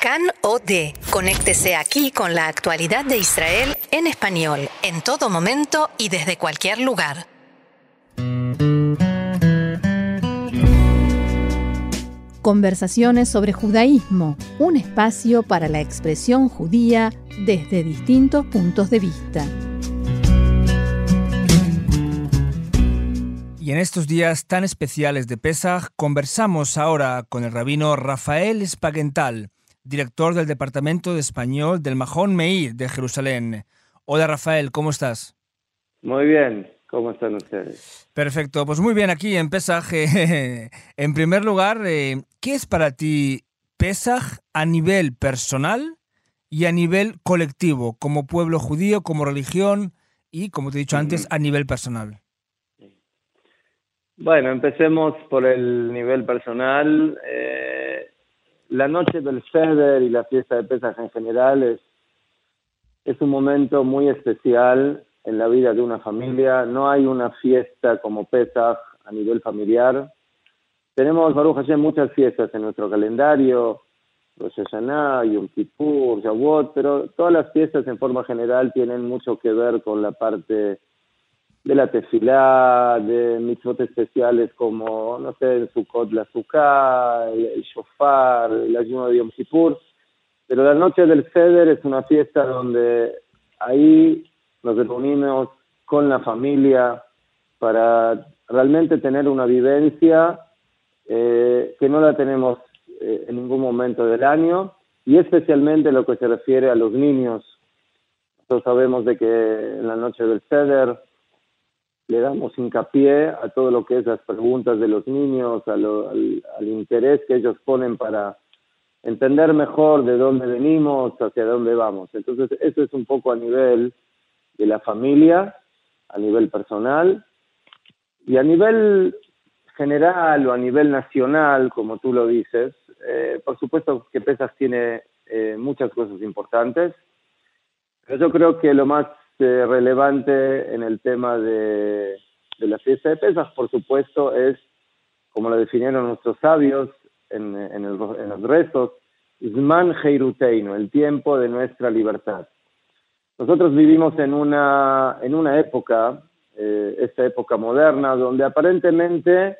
CAN OD. Conéctese aquí con la actualidad de Israel en español, en todo momento y desde cualquier lugar. Conversaciones sobre judaísmo, un espacio para la expresión judía desde distintos puntos de vista. Y en estos días tan especiales de Pesach, conversamos ahora con el rabino Rafael Espagental, director del Departamento de Español del Mahón Meir de Jerusalén. Hola Rafael, ¿cómo estás? Muy bien, ¿cómo están ustedes? Perfecto, pues muy bien aquí en Pesach. en primer lugar, eh, ¿qué es para ti Pesach a nivel personal y a nivel colectivo, como pueblo judío, como religión y, como te he dicho antes, a nivel personal? Bueno, empecemos por el nivel personal. Eh, la noche del Seder y la fiesta de Pesach en general es, es un momento muy especial en la vida de una familia. No hay una fiesta como Pesach a nivel familiar. Tenemos, Baruch Hashem, muchas fiestas en nuestro calendario, Rosh Hashanah, Yom Kippur, Shavuot, pero todas las fiestas en forma general tienen mucho que ver con la parte de la tefilá, de mitzvot especiales como, no sé, el Sukkot, la Sukkah, el, shofar, el ayuno de Yom Kippur. Pero la noche del Seder es una fiesta donde ahí nos reunimos con la familia para realmente tener una vivencia eh, que no la tenemos eh, en ningún momento del año y especialmente lo que se refiere a los niños. Nosotros sabemos de que en la noche del Seder le damos hincapié a todo lo que es las preguntas de los niños, al, interés que ellos ponen para entender mejor de dónde venimos, hacia dónde vamos. Entonces, eso es un poco a nivel de la familia, a nivel personal y a nivel general o a nivel nacional, como tú lo dices. Eh, por supuesto que Pesas tiene eh, muchas cosas importantes, pero yo creo que lo más este, relevante en el tema de, la fiesta de Pesas, por supuesto, es, como lo definieron nuestros sabios en, el, en los rezos, Zman Heiruteino, el tiempo de nuestra libertad. Nosotros vivimos en una, en una época, eh, esta época moderna, donde aparentemente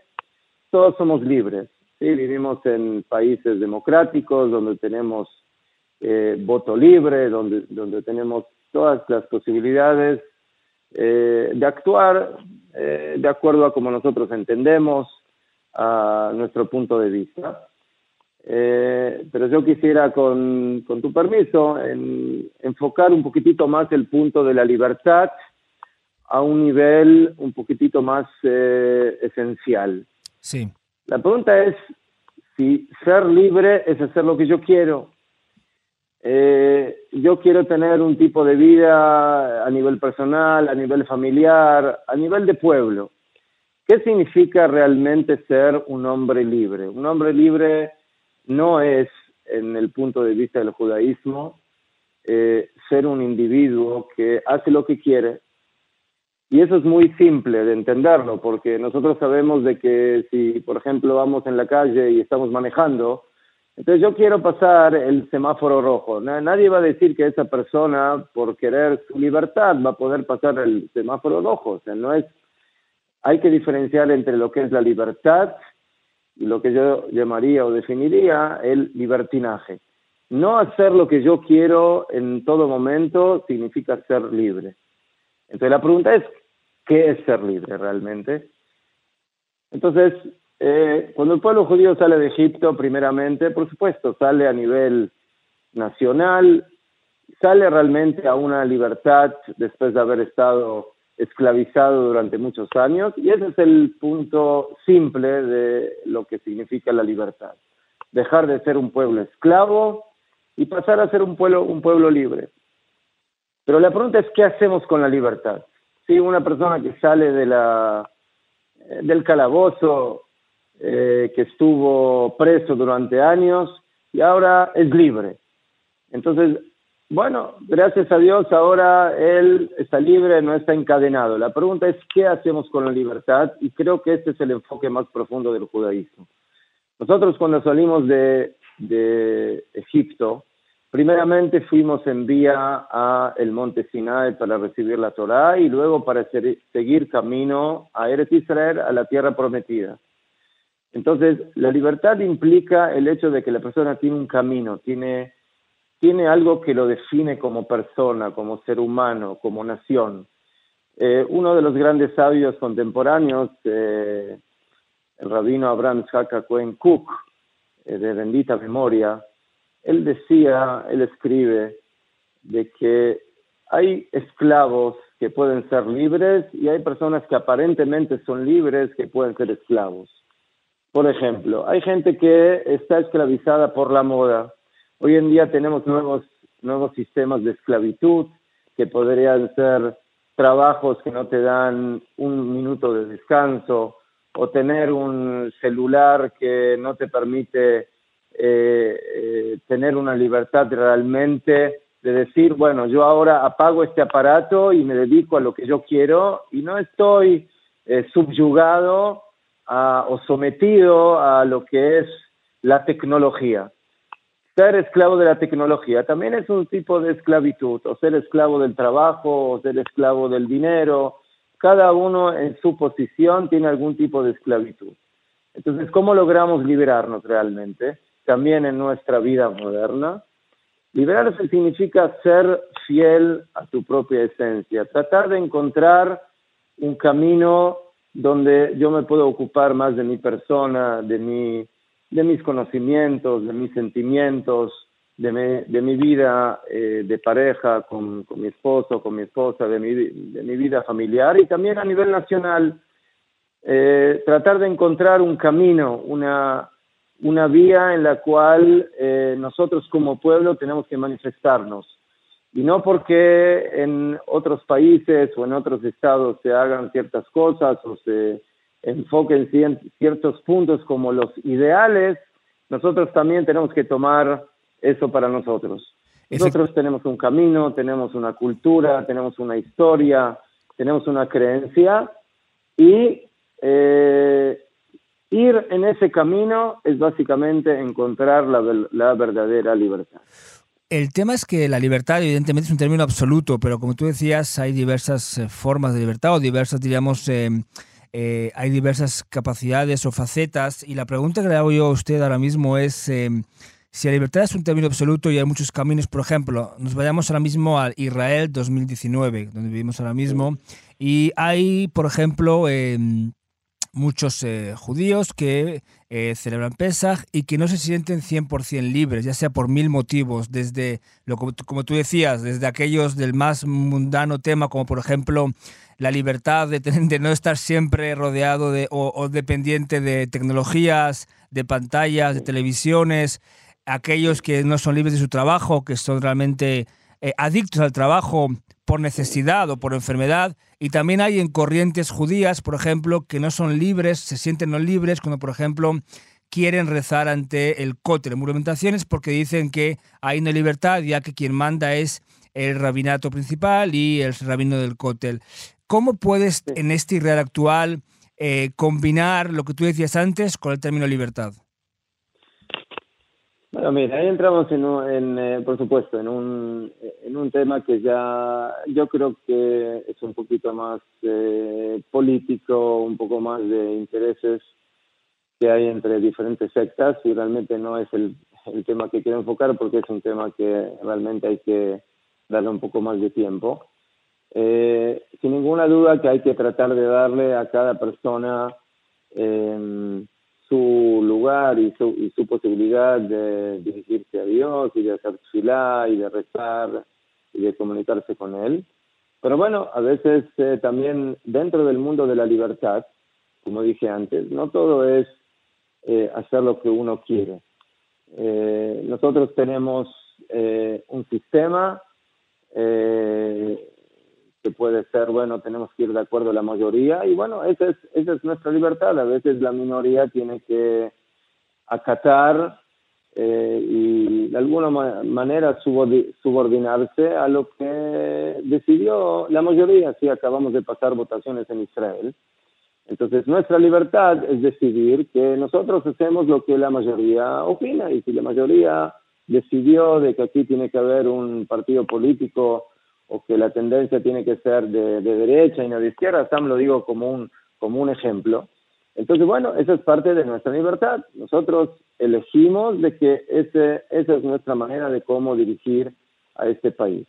todos somos libres. Vivimos en países democráticos, donde tenemos eh, voto libre, donde tenemos todas las posibilidades eh, de actuar eh, de acuerdo a como nosotros entendemos, a nuestro punto de vista. Eh, pero yo quisiera, con, con tu permiso, enfocar un poquitito más el punto de la libertad a un nivel un poquitito más esencial. Sí. La pregunta es si ser libre es hacer lo que yo quiero eh, yo quiero tener un tipo de vida a nivel personal, a nivel familiar, a nivel de pueblo. ¿Qué significa realmente ser un hombre libre? Un hombre libre no es, en el punto de vista del judaísmo, eh, ser un individuo que hace lo que quiere. Y eso es muy simple de entenderlo, porque nosotros sabemos de que si, por ejemplo, vamos en la calle y estamos manejando, entonces yo quiero pasar el semáforo rojo. Nadie va a decir que esa persona, por querer su libertad, va a poder pasar el semáforo rojo. O sea, no es. Hay que diferenciar entre lo que es la libertad y lo que yo llamaría o definiría el libertinaje. No hacer lo que yo quiero en todo momento significa ser libre. Entonces la pregunta es, ¿qué es ser libre realmente? Entonces, eh, cuando el pueblo judío sale de Egipto, primeramente, por supuesto, sale a nivel nacional, sale realmente a una libertad después de haber estado esclavizado durante muchos años, y ese es el punto simple de lo que significa la libertad. Dejar de ser un pueblo esclavo y pasar a ser un pueblo, un pueblo libre. Pero la pregunta es, ¿qué hacemos con la libertad? Si una persona que sale de la, del calabozo eh, que estuvo preso durante años y ahora es libre. Entonces, bueno, gracias a Dios ahora él está libre, no está encadenado. La pregunta es, ¿qué hacemos con la libertad? Y creo que este es el enfoque más profundo del judaísmo. Nosotros cuando salimos de, de Egipto, primeramente fuimos en vía a el monte Sinai para recibir la Torá y luego para seguir camino a Eretz Israel, a la tierra prometida. Entonces, la libertad implica el hecho de que la persona tiene un camino, tiene, tiene algo que lo define como persona, como ser humano, como nación. Eh, uno de los grandes sabios contemporáneos, eh, el rabino Abraham Shaka Cohen Cook, eh, de bendita memoria, él decía, él escribe, de que hay esclavos que pueden ser libres y hay personas que aparentemente son libres que pueden ser esclavos. Por ejemplo, hay gente que está esclavizada por la moda. Hoy en día tenemos nuevos, nuevos sistemas de esclavitud que podrían ser trabajos que no te dan un minuto de descanso o tener un celular que no te permite eh, eh, tener una libertad realmente de decir, bueno, yo ahora apago este aparato y me dedico a lo que yo quiero y no estoy eh, subyugado o sometido a lo que es la tecnología. Ser esclavo de la tecnología también es un tipo de esclavitud, o ser esclavo del trabajo, o ser esclavo del dinero. Cada uno en su posición tiene algún tipo de esclavitud. Entonces, ¿cómo logramos liberarnos realmente? También en nuestra vida moderna. Liberarse significa ser fiel a tu propia esencia, tratar de encontrar un camino donde yo me puedo ocupar más de mi persona, de, mi, de mis conocimientos, de mis sentimientos, de mi, de mi vida eh, de pareja con, mi esposo, con mi esposa, de mi, de mi vida familiar y también a nivel nacional. Eh, tratar de encontrar un camino, una, una vía en la cual eh, nosotros como pueblo tenemos que manifestarnos y no porque en otros países o en otros estados se hagan ciertas cosas o se enfoquen ciertos puntos como los ideales, nosotros también tenemos que tomar eso para nosotros. Nosotros tenemos un camino, tenemos una cultura, tenemos una historia, tenemos una creencia y eh, ir en ese camino es básicamente encontrar la verdadera libertad. El tema es que la libertad, evidentemente, es un término absoluto, pero como tú decías, hay diversas eh, formas de libertad o diversas, diríamos, eh, eh, hay diversas capacidades o facetas. Y la pregunta que le hago yo a usted ahora mismo es si la libertad es un término absoluto y hay muchos caminos. Por ejemplo, nos vayamos ahora mismo a Israel 2019, donde vivimos ahora mismo, y hay, por ejemplo, muchos judíos que eh, celebran Pesach y que no se sienten 100% libres, ya sea por mil motivos, desde, lo, como tú decías, desde aquellos del más mundano tema, como por ejemplo la libertad de, de no estar siempre rodeado de, o, dependiente de tecnologías, de pantallas, de televisiones, aquellos que no son libres de su trabajo, que son realmente eh, adictos al trabajo por necesidad o por enfermedad, y también hay en corrientes judías, por ejemplo, que no son libres, se sienten no libres cuando, por ejemplo, quieren rezar ante el cótel. Movimentaciones porque dicen que hay una libertad, ya que quien manda es el rabinato principal y el rabino del cótel. ¿Cómo puedes en este Israel actual eh, combinar lo que tú decías antes con el término libertad? Bueno, mira, ahí entramos en, eh, por supuesto, en un, en un tema que ya yo creo que es un poquito más eh, político, un poco más de intereses que hay entre diferentes sectas y realmente no es el, el tema que quiero enfocar porque es un tema que realmente hay que darle un poco más de tiempo. Eh, sin ninguna duda que hay que tratar de darle a cada persona eh, su lugar y su, y su posibilidad de dirigirse a Dios y de hacer filá y de rezar y de comunicarse con Él. Pero bueno, a veces eh, también dentro del mundo de la libertad, como dije antes, no todo es eh, hacer lo que uno quiere. Eh, nosotros tenemos un sistema que puede ser, bueno, tenemos que ir de acuerdo a la mayoría y bueno, esa es, esa es nuestra libertad. A veces la minoría tiene que acatar eh, y de alguna manera subordinarse a lo que decidió la mayoría. Si acabamos de pasar votaciones en Israel. Entonces, nuestra libertad es decidir que nosotros hacemos lo que la mayoría opina y si la mayoría decidió de que aquí tiene que haber un partido político o que la tendencia tiene que ser de, derecha y no de izquierda, Sam lo digo como un, como un ejemplo. Entonces, bueno, eso es parte de nuestra libertad. Nosotros elegimos de que ese, esa es nuestra manera de cómo dirigir a este país.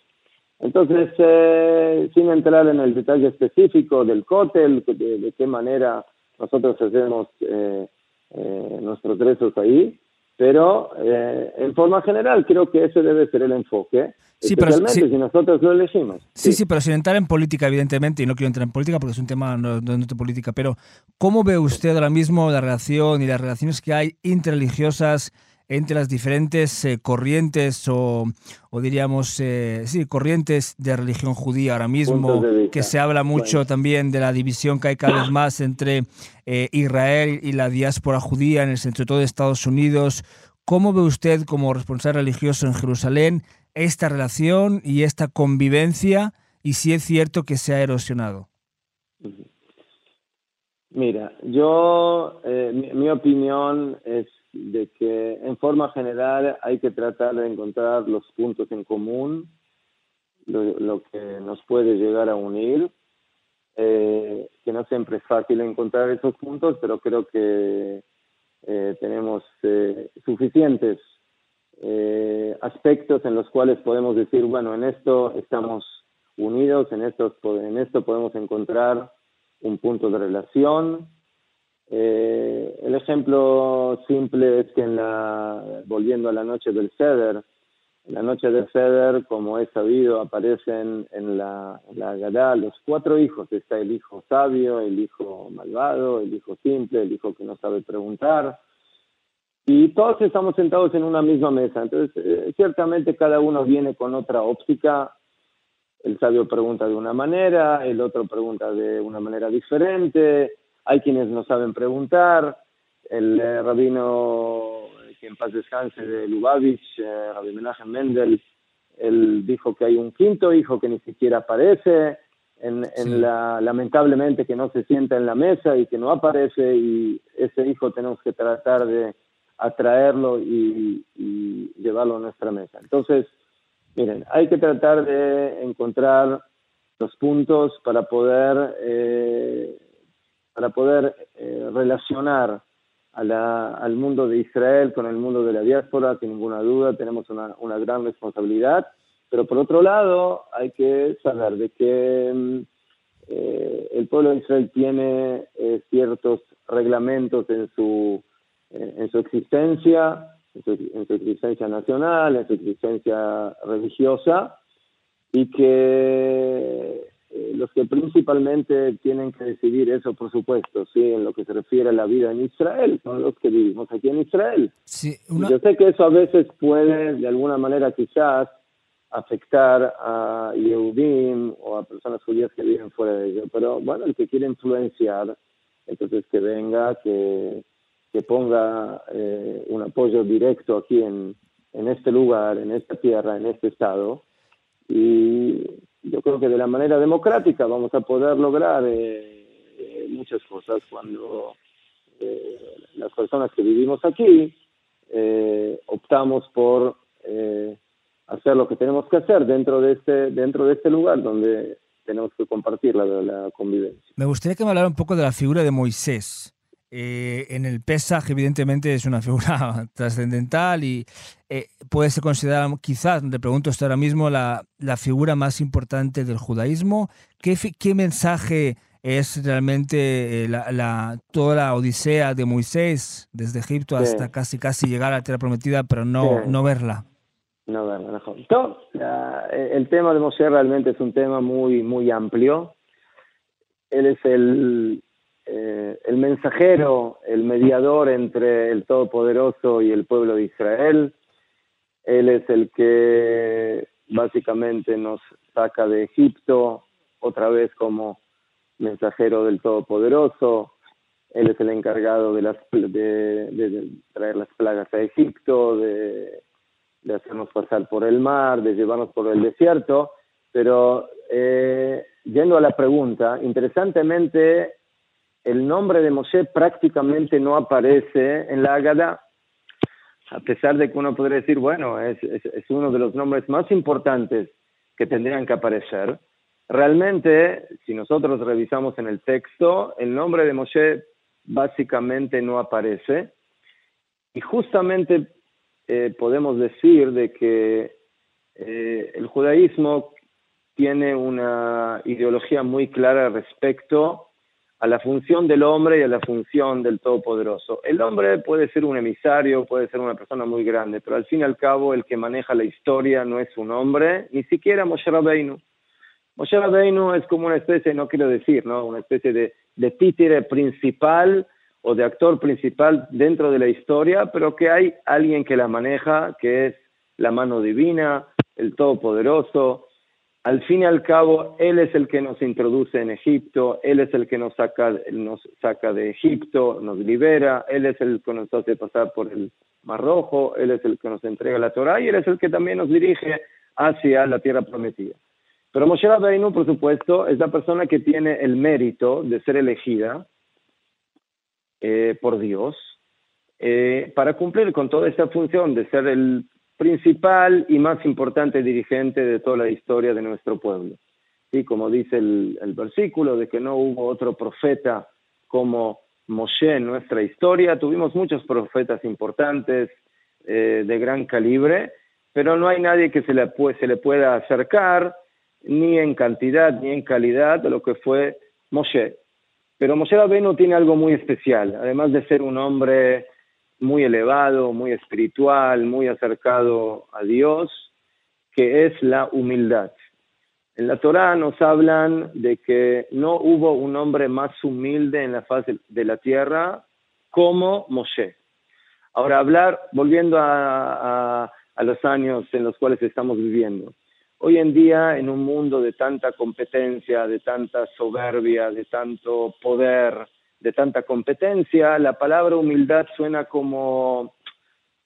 Entonces, eh, sin entrar en el detalle específico del cótel, de, qué manera nosotros hacemos eh, eh, nuestros rezos ahí, pero eh, en forma general creo que ese debe ser el enfoque, sí, especialmente si nosotros lo elegimos. Sí, sí, pero sin entrar en política, evidentemente, y no quiero entrar en política porque es un tema no, de política, pero ¿cómo ve usted ahora mismo la relación y las relaciones que hay interreligiosas entre las diferentes eh, corrientes o, diríamos, eh, sí, corrientes de religión judía ahora mismo, que se habla mucho también de la división que hay cada vez más entre eh, Israel y la diáspora judía en el centro de todo Estados Unidos. ¿Cómo ve usted como responsable religioso en Jerusalén esta relación y esta convivencia y si es cierto que se ha erosionado? Mira, yo, mi opinión es de que en forma general hay que tratar de encontrar los puntos en común, lo, que nos puede llegar a unir, eh, que no siempre es fácil encontrar esos puntos, pero creo que eh, tenemos eh, suficientes aspectos en los cuales podemos decir, bueno, en esto estamos unidos, en esto, en esto podemos encontrar un punto de relación, eh, el ejemplo simple es que en la, volviendo a la noche del Ceder, en la noche del Ceder, como es sabido, aparecen en la, la los cuatro hijos. Está el hijo sabio, el hijo malvado, el hijo simple, el hijo que no sabe preguntar. Y todos estamos sentados en una misma mesa. Entonces, eh, ciertamente cada uno viene con otra óptica. El sabio pregunta de una manera, el otro pregunta de una manera diferente hay quienes no saben preguntar. El eh, rabino, eh, que en paz descanse, de Lubavitch, eh, Rabbi Menachem Mendel, él dijo que hay un quinto hijo que ni siquiera aparece, en, la, lamentablemente que no se sienta en la mesa y que no aparece, y ese hijo tenemos que tratar de atraerlo y, llevarlo a nuestra mesa. Entonces, miren, hay que tratar de encontrar los puntos para poder eh, para poder eh, relacionar al mundo de Israel con el mundo de la diáspora, sin ninguna duda, tenemos una, gran responsabilidad, pero por otro lado hay que saber de que mm, eh, el pueblo de Israel tiene eh, ciertos reglamentos en su, en su existencia, en su existencia nacional, en su existencia religiosa, y que eh, los que principalmente tienen que decidir eso, por supuesto, sí, en lo que se refiere a la vida en Israel, son los que vivimos aquí en Israel. Sí, Yo sé que eso a veces puede, de alguna manera, quizás afectar a Yehudim o a personas judías que viven fuera de ello, pero bueno, el que quiere influenciar, entonces que venga, que, que ponga eh, un apoyo directo aquí en, en este lugar, en esta tierra, en este estado, y yo creo que de la manera democrática vamos a poder lograr eh, eh, muchas cosas cuando eh, las personas que vivimos aquí optamos por hacer lo que tenemos que hacer dentro de este dentro de este lugar donde tenemos que compartir la, la convivencia. Me gustaría que me hablara un poco de la figura de Moisés. Eh, en el Pesaj, evidentemente, es una figura trascendental y eh, puede ser considerada, quizás, le pregunto esto ahora mismo, la, la figura más importante del judaísmo. ¿Qué, qué mensaje es realmente eh, la, toda la odisea de Moisés desde Egipto hasta casi casi llegar a la tierra prometida, pero no, no verla? No verla, mejor. el tema de Moisés realmente es un tema muy, muy amplio. Él es el, eh, el mensajero, el mediador entre el Todopoderoso y el pueblo de Israel. Él es el que básicamente nos saca de Egipto otra vez como mensajero del Todopoderoso. Él es el encargado de, las, de, traer las plagas a Egipto, de, hacernos pasar por el mar, de llevarnos por el desierto. Pero eh, yendo a la pregunta, interesantemente el nombre de Moshe prácticamente no aparece en la Agada, a pesar de que uno podría decir, bueno, es, uno de los nombres más importantes que tendrían que aparecer. Realmente, si nosotros revisamos en el texto, el nombre de Moshe básicamente no aparece. Y justamente eh, podemos decir de que eh, el judaísmo tiene una ideología muy clara respecto a la función del hombre y a la función del Todopoderoso. El hombre puede ser un emisario, puede ser una persona muy grande, pero al fin y al cabo el que maneja la historia no es un hombre, ni siquiera Moshe Rabbeinu. Moshe Rabbeinu es como una especie, no quiero decir, ¿no? una especie de, de títere principal o de actor principal dentro de la historia, pero que hay alguien que la maneja, que es la mano divina, el Todopoderoso, al fin y al cabo, Él es el que nos introduce en Egipto, Él es el que nos saca, nos saca de Egipto, nos libera, Él es el que nos hace pasar por el Mar Rojo, Él es el que nos entrega la Torah y Él es el que también nos dirige hacia la tierra prometida. Pero Moshe Rabbeinu, por supuesto, es la persona que tiene el mérito de ser elegida eh, por Dios eh, para cumplir con toda esta función de ser el principal y más importante dirigente de toda la historia de nuestro pueblo. Y como dice el, versículo de que no hubo otro profeta como Moshe en nuestra historia, tuvimos muchos profetas importantes eh, de gran calibre, pero no hay nadie que se le, pueda acercar ni en cantidad ni en calidad a lo que fue Moshe. Pero Moshe Rabbeinu tiene algo muy especial, además de ser un hombre muy elevado, muy espiritual, muy acercado a Dios, que es la humildad. En la Torá nos hablan de que no hubo un hombre más humilde en la faz de la tierra como Moshe. Ahora, hablar, volviendo a, a los años en los cuales estamos viviendo. Hoy en día, en un mundo de tanta competencia, de tanta soberbia, de tanto poder, de tanta competencia, la palabra humildad suena como,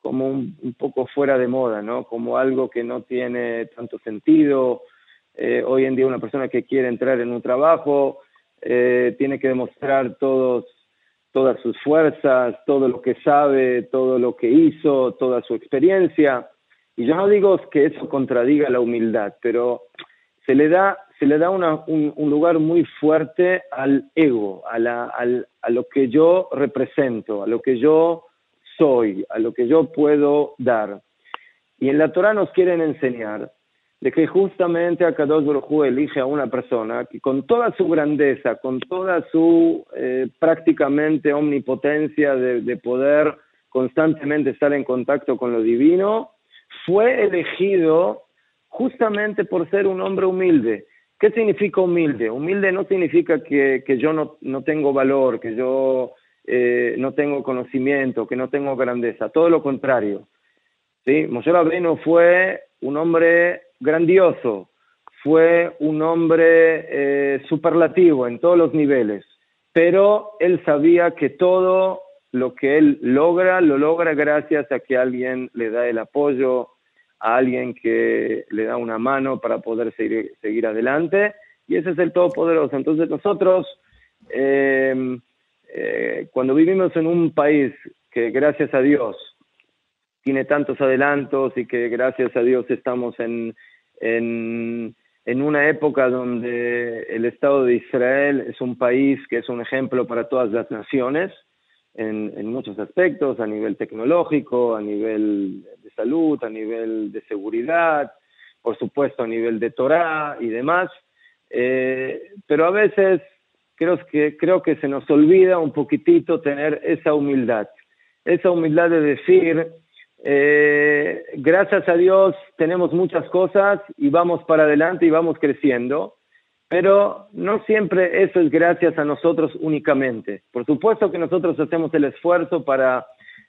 como un, poco fuera de moda, ¿no? Como algo que no tiene tanto sentido. Eh, hoy en día una persona que quiere entrar en un trabajo eh, tiene que demostrar todos, todas sus fuerzas, todo lo que sabe, todo lo que hizo, toda su experiencia. Y yo no digo que eso contradiga la humildad, pero se le da se le da un, lugar muy fuerte al ego, a, a lo que yo represento, a lo que yo soy, a lo que yo puedo dar. Y en la Torah nos quieren enseñar de que justamente Akadosh Baruj elige a una persona que con toda su grandeza, con toda su eh, prácticamente omnipotencia de poder constantemente estar en contacto con lo divino, fue elegido justamente por ser un hombre humilde. ¿Qué significa humilde? Humilde no significa que, yo no, no, tengo valor, que yo eh, no tengo conocimiento, que no tengo grandeza, todo lo contrario. ¿sí? Moshe Rabbeinu fue un hombre grandioso, fue un hombre eh, superlativo en todos los niveles, pero él sabía que todo lo que él logra, lo logra gracias a que alguien le da el apoyo, a alguien que le da una mano para poder seguir, seguir adelante, y ese es el Todopoderoso. Entonces nosotros, em, eh, cuando vivimos en un país que gracias a Dios tiene tantos adelantos y que gracias a Dios estamos en, en, en una época donde el Estado de Israel es un país que es un ejemplo para todas las naciones, en, muchos aspectos, a nivel tecnológico, a nivel de salud, a nivel de seguridad, por supuesto a nivel de Torah y demás, eh, pero a veces creo que, creo que se nos olvida un poquitito tener esa humildad, esa humildad de decir, eh, gracias a Dios tenemos muchas cosas y vamos para adelante y vamos creciendo, pero no siempre eso es gracias a nosotros únicamente. Por supuesto que nosotros hacemos el esfuerzo para,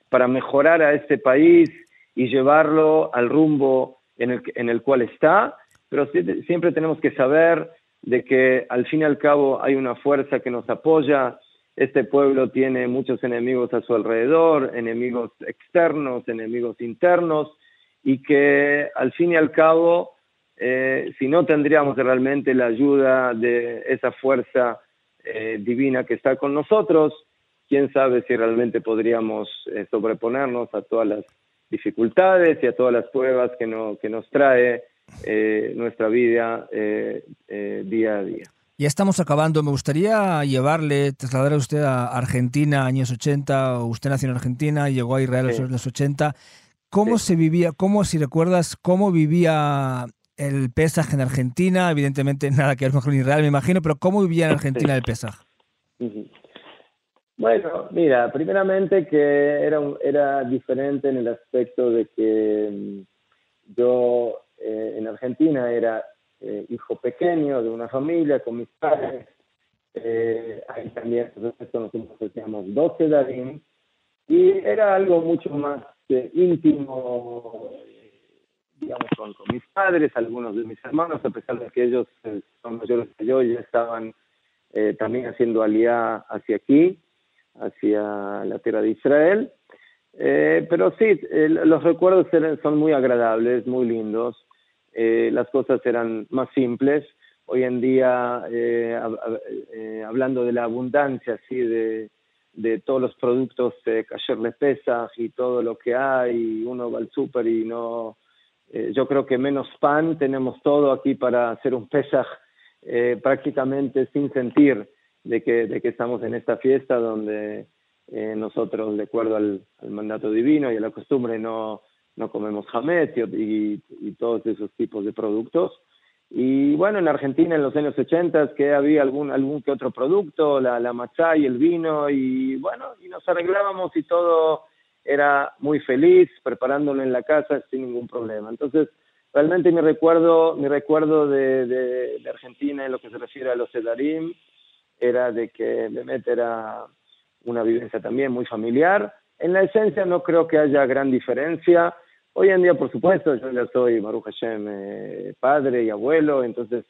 para mejorar a este país y llevarlo al rumbo en el, en el cual está, pero siempre tenemos que saber de que al fin y al cabo hay una fuerza que nos apoya. Este pueblo tiene muchos enemigos a su alrededor, enemigos externos, enemigos internos, y que al fin y al cabo eh, si no tendríamos realmente la ayuda de esa fuerza eh, divina que está con nosotros. Quién sabe si realmente podríamos eh, sobreponernos a todas las dificultades y a todas las pruebas que, no, que nos trae eh, nuestra vida día a día. Ya estamos acabando. Me gustaría llevarle, trasladar a usted a Argentina, años 80. Usted nació en Argentina, llegó a Israel en los 80. ¿Cómo se vivía, cómo, si recuerdas, cómo vivía el Pesaj en Argentina? Evidentemente nada que ver con Israel, me imagino, pero ¿cómo vivía en Argentina el Pesaj? Bueno, mira, primeramente que era, era diferente en el aspecto de que mm, yo eh, en Argentina era eh, hijo pequeño de una familia con mis padres. Eh, ahí también nosotros nos decíamos 12 Darín, y era algo mucho más íntimo, digamos, con, mis padres, algunos de mis hermanos, a pesar de que ellos son mayores que yo, ya estaban también haciendo alía hacia aquí, hacia la tierra de Israel. pero sí, los recuerdos son muy agradables, muy lindos. Eh, las cosas eran más simples. Hoy en día, eh, eh, hablando de la abundancia, así de, de todos los productos de Kasher Le Pesach y todo lo que hay, uno va al súper y no... yo creo que menos pan tenemos todo aquí para hacer un Pesach prácticamente sin sentir de que, de que estamos en esta fiesta donde nosotros, de acuerdo al, mandato divino y a la costumbre, no no comemos jamés y, todos esos tipos de productos. Y bueno, en Argentina en los años 80 que había algún, algún que otro producto, la, la y el vino, y bueno, y nos arreglábamos y todo era muy feliz, preparándolo en la casa sin ningún problema. Entonces, realmente mi recuerdo, mi recuerdo de, de, Argentina en lo que se refiere a los Sedarim era de que Mehmet era una vivencia también muy familiar. En la esencia no creo que haya gran diferencia. Hoy en día, por supuesto, yo ya soy Baruch Hashem eh, padre y abuelo, entonces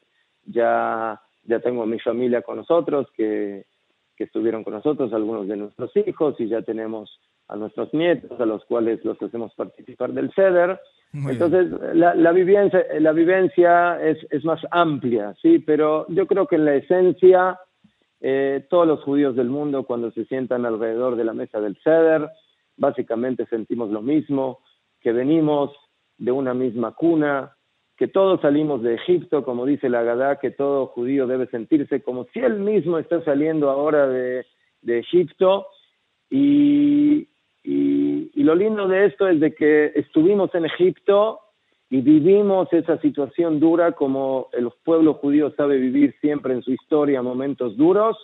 ya, ya tengo a mi familia con nosotros, que, que estuvieron con nosotros, algunos de nuestros hijos, y ya tenemos a nuestros nietos, a los cuales los hacemos participar del CEDER. Entonces, la, la, vivencia, la vivencia es, es más amplia, ¿sí? Pero yo creo que en la esencia, eh, todos los judíos del mundo, cuando se sientan alrededor de la mesa del CEDER, básicamente sentimos lo mismo que venimos de una misma cuna, que todos salimos de Egipto, como dice la Gadá, que todo judío debe sentirse como si él mismo está saliendo ahora de, Egipto. Y, y, lo lindo de esto es de que estuvimos en Egipto y vivimos esa situación dura como el pueblo judío sabe vivir siempre en su historia momentos duros,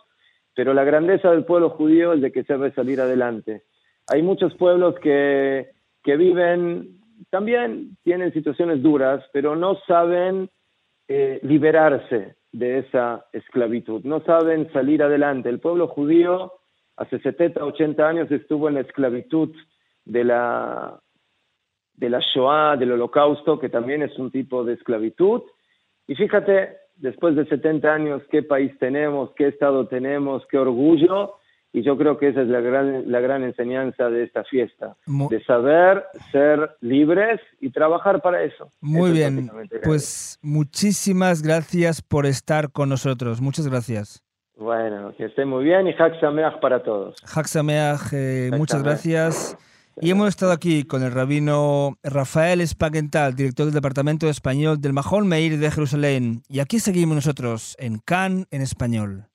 pero la grandeza del pueblo judío es de que sabe salir adelante. Hay muchos pueblos que que viven, también tienen situaciones duras, pero no saben eh, liberarse de esa esclavitud, no saben salir adelante. El pueblo judío hace 70, 80 años estuvo en la esclavitud de la, de la Shoah, del holocausto, que también es un tipo de esclavitud. Y fíjate, después de 70 años, qué país tenemos, qué estado tenemos, qué orgullo, y yo creo que esa es la gran, la gran enseñanza de esta fiesta, de saber ser libres y trabajar para eso. Muy bien, pues muchísimas gracias por estar con nosotros, muchas gracias. Bueno, que esté muy bien y Hak para todos. Hak eh, muchas gracias. Y hemos estado aquí con el rabino Rafael Espagental, director del Departamento de Español del Mahón Meir de Jerusalén. Y aquí seguimos nosotros en CAN en español.